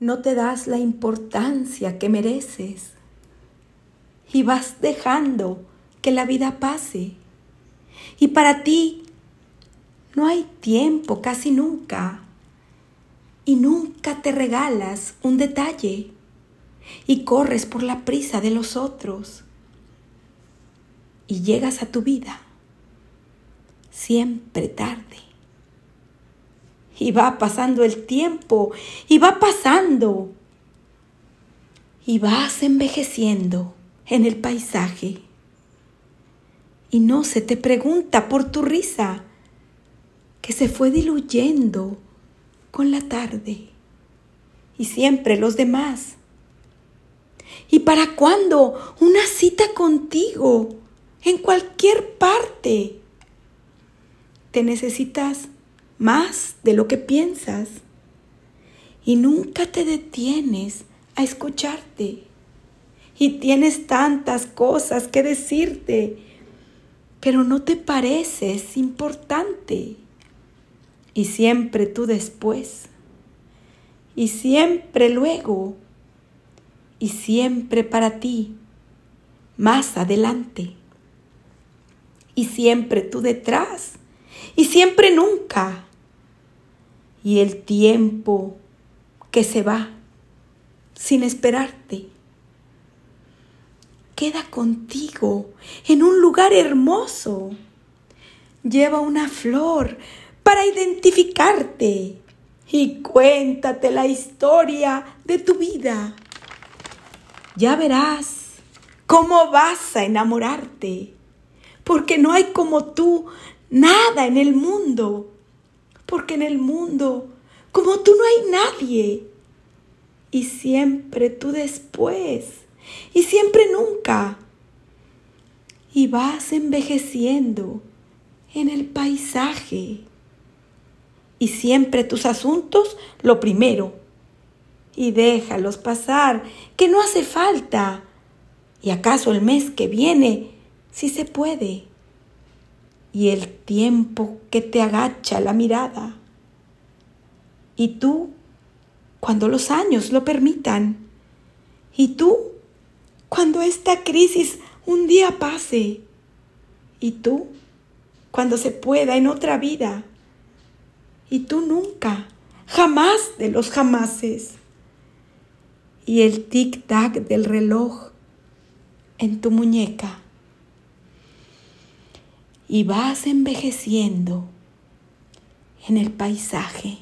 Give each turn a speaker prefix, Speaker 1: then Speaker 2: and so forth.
Speaker 1: no te das la importancia que mereces y vas dejando que la vida pase. Y para ti no hay tiempo casi nunca. Y nunca te regalas un detalle. Y corres por la prisa de los otros. Y llegas a tu vida siempre tarde. Y va pasando el tiempo, y va pasando. Y vas envejeciendo en el paisaje. Y no se te pregunta por tu risa, que se fue diluyendo con la tarde. Y siempre los demás. ¿Y para cuándo una cita contigo en cualquier parte? Te necesitas más de lo que piensas. Y nunca te detienes a escucharte. Y tienes tantas cosas que decirte, pero no te pareces importante. Y siempre tú después, y siempre luego, y siempre para ti, más adelante, y siempre tú detrás, y siempre nunca. Y el tiempo que se va sin esperarte queda contigo en un lugar hermoso. Lleva una flor para identificarte y cuéntate la historia de tu vida. Ya verás cómo vas a enamorarte, porque no hay como tú nada en el mundo, porque en el mundo como tú no hay nadie. Y siempre tú después y siempre nunca. Y vas envejeciendo en el paisaje. Y siempre tus asuntos lo primero. Y déjalos pasar, que no hace falta. Y acaso el mes que viene, si se puede. Y el tiempo que te agacha la mirada. Y tú, cuando los años lo permitan. Y tú, cuando esta crisis un día pase y tú cuando se pueda en otra vida y tú nunca, jamás de los jamases y el tic-tac del reloj en tu muñeca y vas envejeciendo en el paisaje.